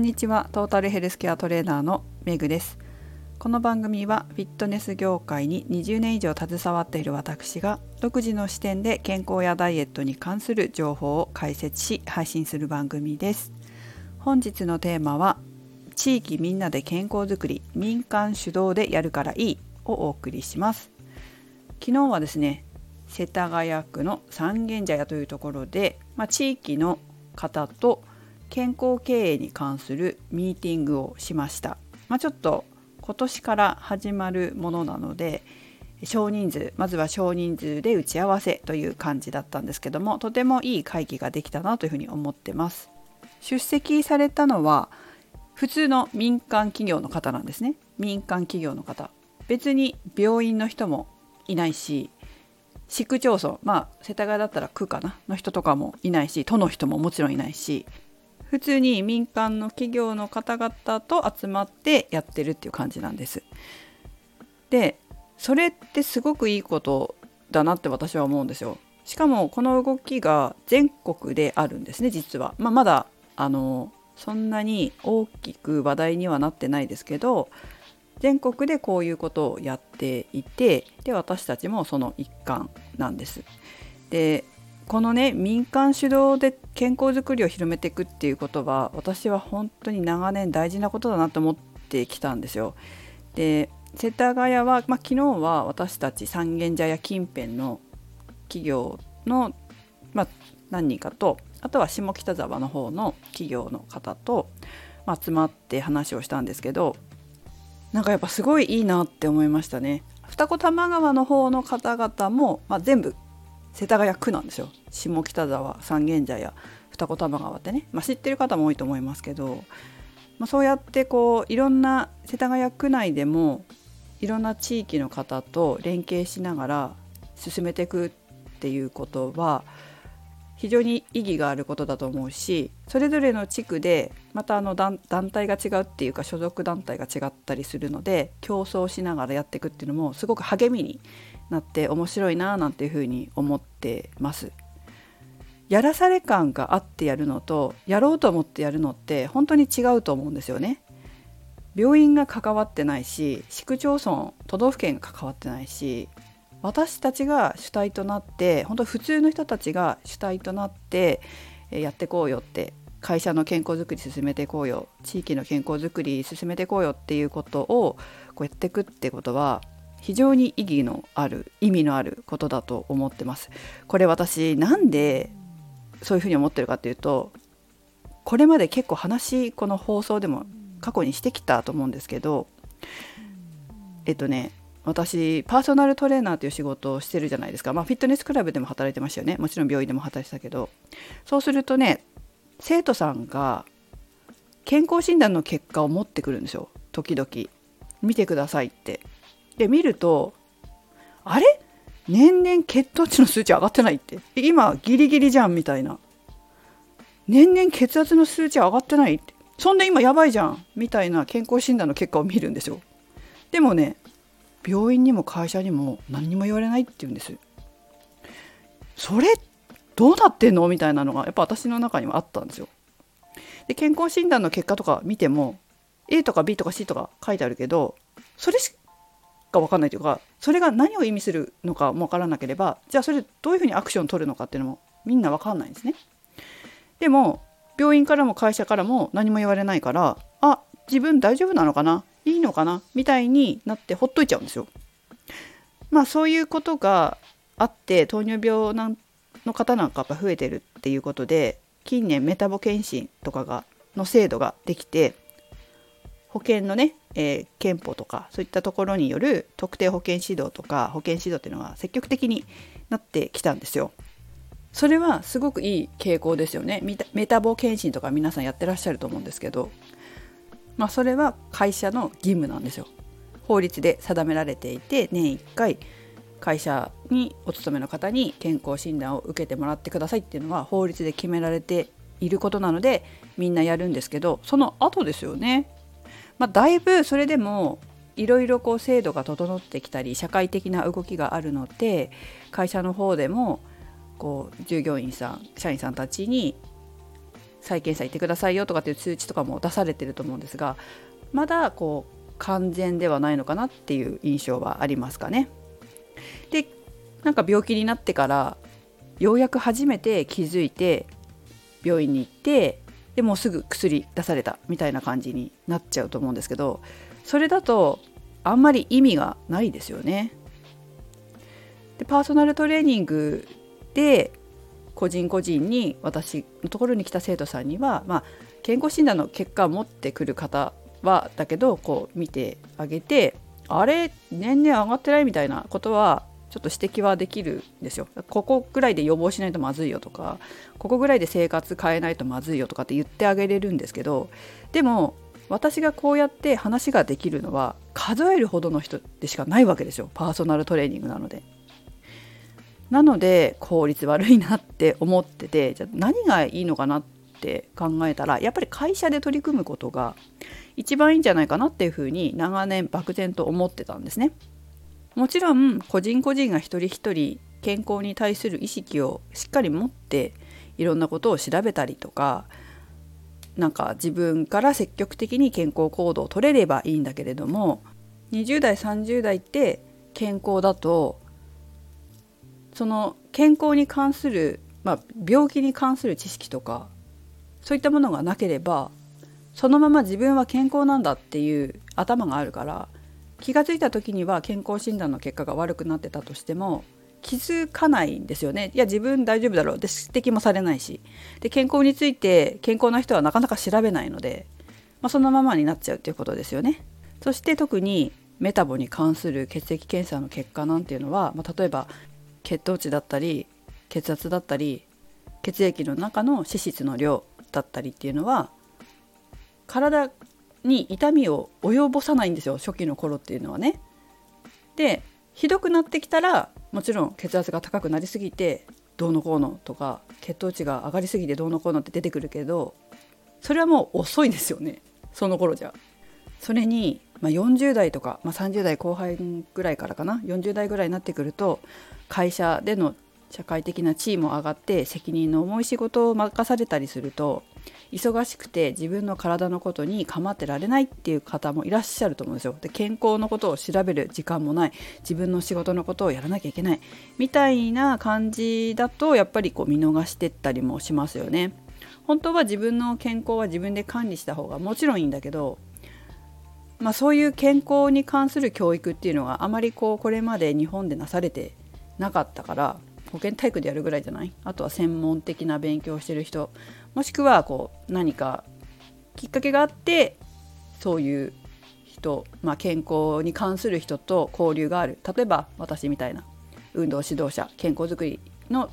んにちは。トータルヘルスケアトレーナーのメグです。この番組はフィットネス業界に20年以上携わっている私が独自の視点で健康やダイエットに関する情報を解説し配信する番組です。本日のテーマは地域みんなで健康づくり民間主導でやるからいいをお送りします。昨日はですね世田谷区の三軒茶屋というところで、まあ、地域の方と健康経営に関するミーティングをしました、まあ、ちょっと今年から始まるものなので少人数まずは少人数で打ち合わせという感じだったんですけどもとてもいい会議ができたなというふうに思ってます。出席されたのは普通の民間企業の方なんですね。民間企業の方。別に病院の人もいないし市区町村まあ世田谷だったら区かなの人とかもいないし都の人ももちろんいないし普通に民間の企業の方々と集まってやってるっていう感じなんです。でそれってすごくいいことだなって私は思うんですよ。しかもこの動きが全国であるんですね実は。まあ、まだあのそんなに大きく話題にはなってないですけど全国でこういうことをやっていてで私たちもその一環なんです。でこのね民間主導で健康づくりを広めていくっていうことは私は本当に長年大事なことだなと思ってきたんですよ。で世田谷は、まあ、昨日は私たち三軒茶屋近辺の企業の、まあ、何人かとあとは下北沢の方の企業の方と、まあ、集まって話をしたんですけどなんかやっぱすごいいいなって思いましたね。二子玉川の方の方々も、まあ、全部世田谷区なんですよ。下北沢三軒茶屋二子玉川ってね、まあ、知ってる方も多いと思いますけど、まあ、そうやってこういろんな世田谷区内でもいろんな地域の方と連携しながら進めていくっていうことは非常に意義があることだと思うしそれぞれの地区でまたあの団体が違うっていうか所属団体が違ったりするので競争しながらやっていくっていうのもすごく励みになって面白いななんていうふうに思ってます。やらされ感があってやるのとやろうと思ってやるのって本当に違うと思うんですよね。病院が関わってないし市区町村都道府県が関わってないし私たちが主体となって本当普通の人たちが主体となってやってこうよって会社の健康づくり進めていこうよ地域の健康づくり進めていこうよっていうことをこうやっていくってことは非常に意義のある意味のあることだと思ってます。これ私なんでそういうふうに思ってるかっていうとこれまで結構話この放送でも過去にしてきたと思うんですけどえっとね私パーソナルトレーナーという仕事をしてるじゃないですか、まあ、フィットネスクラブでも働いてましたよね。もちろん病院でも働いてたけど。そうするとね生徒さんが健康診断の結果を持ってくるんですよ。時々。見てくださいって。で見るとあれ？年々血糖値の数値上がってないって。今ギリギリじゃんみたいな。年々血圧の数値上がってないって。そんで今やばいじゃん。みたいな健康診断の結果を見るんですよ。でもね病院にも会社にも何にも言われないって言うんです。それどうなってんの？みたいなのがやっぱ私の中にはあったんですよ。で健康診断の結果とか見ても A とか B とか C とか書いてあるけどそれしか分かんないというかそれが何を意味するのかも分からなければじゃあそれどういうふうにアクションを取るのかっていうのもみんな分かんないんですね。でも病院からも会社からも何も言われないからあ自分大丈夫なのかな？いいのかな？みたいになってほっといちゃうんですよ。まあそういうことがあって糖尿病なんの方なんかやっぱ増えてるっていうことで近年メタボ検診とかがの制度ができて保険のね、えー、憲法とかそういったところによる特定保険指導とか保険指導っていうのが積極的になってきたんですよ。それはすごくいい傾向ですよね。メタボ検診とか皆さんやってらっしゃると思うんですけど、まあ、それは会社の義務なんですよ。法律で定められていて年1回会社にお勤めの方に健康診断を受けてもらってくださいっていうのは法律で決められていることなのでみんなやるんですけどその後ですよねまあ、だいぶそれでもいろいろこう制度が整ってきたり社会的な動きがあるので会社の方でもこう従業員さん社員さんたちに再検査行ってくださいよとかっていう通知とかも出されてると思うんですがまだこう完全ではないのかなっていう印象はありますかね。でなんか病気になってからようやく初めて気づいて病院に行ってでもうすぐ薬出されたみたいな感じになっちゃうと思うんですけどそれだとあんまり意味がないですよね。でパーソナルトレーニングで個人個人に私のところに来た生徒さんには、まあ、健康診断の結果を持ってくる方はだけどこう見てあげてあれ年々上がってないみたいなことはちょっと指摘はできるんですよ。ここぐらいで予防しないとまずいよとかここぐらいで生活変えないとまずいよとかって言ってあげれるんですけどでも私がこうやって話ができるのは数えるほどの人でしかないわけですよパーソナルトレーニングなので。なので効率悪いなって思っててじゃあ何がいいのかなって考えたらやっぱり会社で取り組むことが一番いいんじゃないかなっていうふうに長年漠然と思ってたんですね。もちろん個人個人が一人一人健康に対する意識をしっかり持っていろんなことを調べたりとかなんか自分から積極的に健康行動を取れればいいんだけれども20代30代って健康だとその健康に関する、まあ、病気に関する知識とかそういったものがなければそのまま自分は健康なんだっていう頭があるから気が付いた時には健康診断の結果が悪くなってたとしても気づかないんですよね。いや自分大丈夫だろう。で指摘もされないし。で健康について健康な人はなかなか調べないので、まあ、そのままになっちゃうっていうことですよね。そして特にメタボに関する血液検査の結果なんていうのは、まあ、例えば血糖値だったり血圧だったり血液の中の脂質の量だったりっていうのは体に痛みを及ぼさないんですよ初期の頃っていうのはね。でひどくなってきたらもちろん血圧が高くなりすぎてどうのこうのとか血糖値が上がりすぎてどうのこうのって出てくるけどそれはもう遅いですよねその頃じゃ。それに、まあ、40代とか、まあ、30代後半ぐらいからかな40代ぐらいになってくると会社での社会的な地位も上がって責任の重い仕事を任されたりすると忙しくて自分の体のことに構ってられないっていう方もいらっしゃると思うんですよ。で健康のことを調べる時間もない自分の仕事のことをやらなきゃいけないみたいな感じだとやっぱりこう見逃してったりもしますよね。本当は自分の健康は自分で管理した方がもちろんいいんだけどまあ、そういう健康に関する教育っていうのがあまりこうこれまで日本でなされてなかったから保健体育でやるぐらいじゃない？あとは専門的な勉強をしてる人もしくはこう何かきっかけがあってそういう人、まあ、健康に関する人と交流がある。例えば私みたいな運動指導者健康づくりの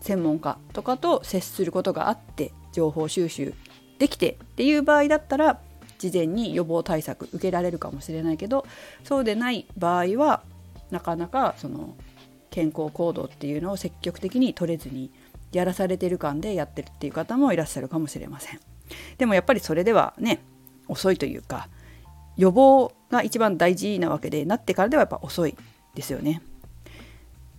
専門家とかと接することがあって情報収集できてっていう場合だったら事前に予防対策受けられるかもしれないけどそうでない場合はなかなかその健康行動っていうのを積極的に取れずにやらされてる感でやってるっていう方もいらっしゃるかもしれません。でもやっぱりそれではね遅いというか予防が一番大事なわけでなってからではやっぱ遅いですよね。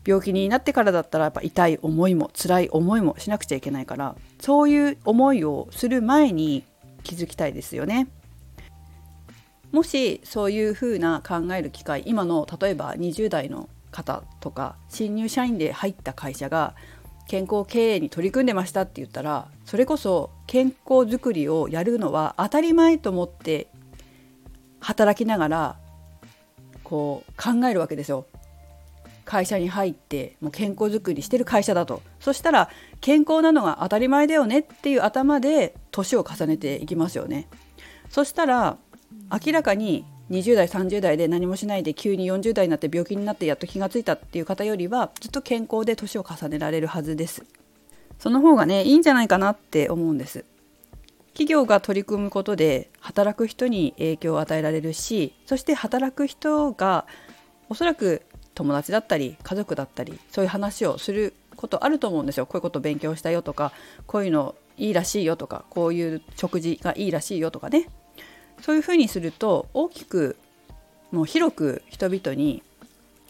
病気になってからだったらやっぱ痛い思いも辛い思いもしなくちゃいけないからそういう思いをする前に気づきたいですよね。もしそういうふうな考える機会今の例えば20代の方とか新入社員で入った会社が健康経営に取り組んでましたって言ったらそれこそ健康づくりをやるのは当たり前と思って働きながらこう考えるわけですよ。会社に入ってもう健康づくりしてる会社だとそしたら健康なのが当たり前だよねっていう頭で年を重ねていきますよね。そしたら明らかに20代30代で何もしないで急に40代になって病気になってやっと気がついたっていう方よりはずっと健康で年を重ねられるはずです。その方がねいいんじゃないかなって思うんです。企業が取り組むことで働く人に影響を与えられるしそして働く人がおそらく友達だったり家族だったりそういう話をすることあると思うんですよ。こういうこと勉強したよとかこういうのいいらしいよとかこういう食事がいいらしいよとかね。そういうふうにすると大きくもう広く人々に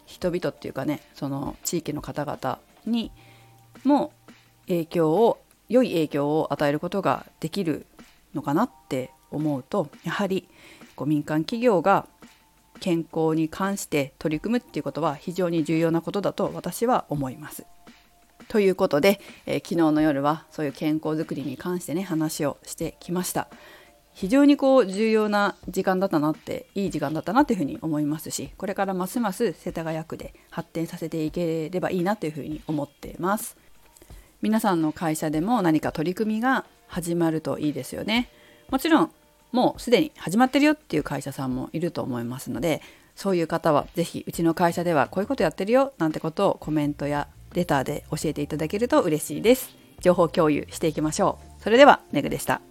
人々っていうかねその地域の方々にも影響を良い影響を与えることができるのかなって思うとやはりこう民間企業が健康に関して取り組むっていうことは非常に重要なことだと私は思います。ということで、えー、昨日の夜はそういう健康づくりに関してね話をしてきました。非常にこう重要な時間だったなっていい時間だったなというふうに思いますしこれからますます世田谷区で発展させていければいいなというふうに思っています。皆さんの会社でも何か取り組みが始まるといいですよね。もちろんもうすでに始まってるよっていう会社さんもいると思いますのでそういう方は是非うちの会社ではこういうことやってるよなんてことをコメントやレターで教えていただけると嬉しいです。情報共有していきましょう。それではメグでした。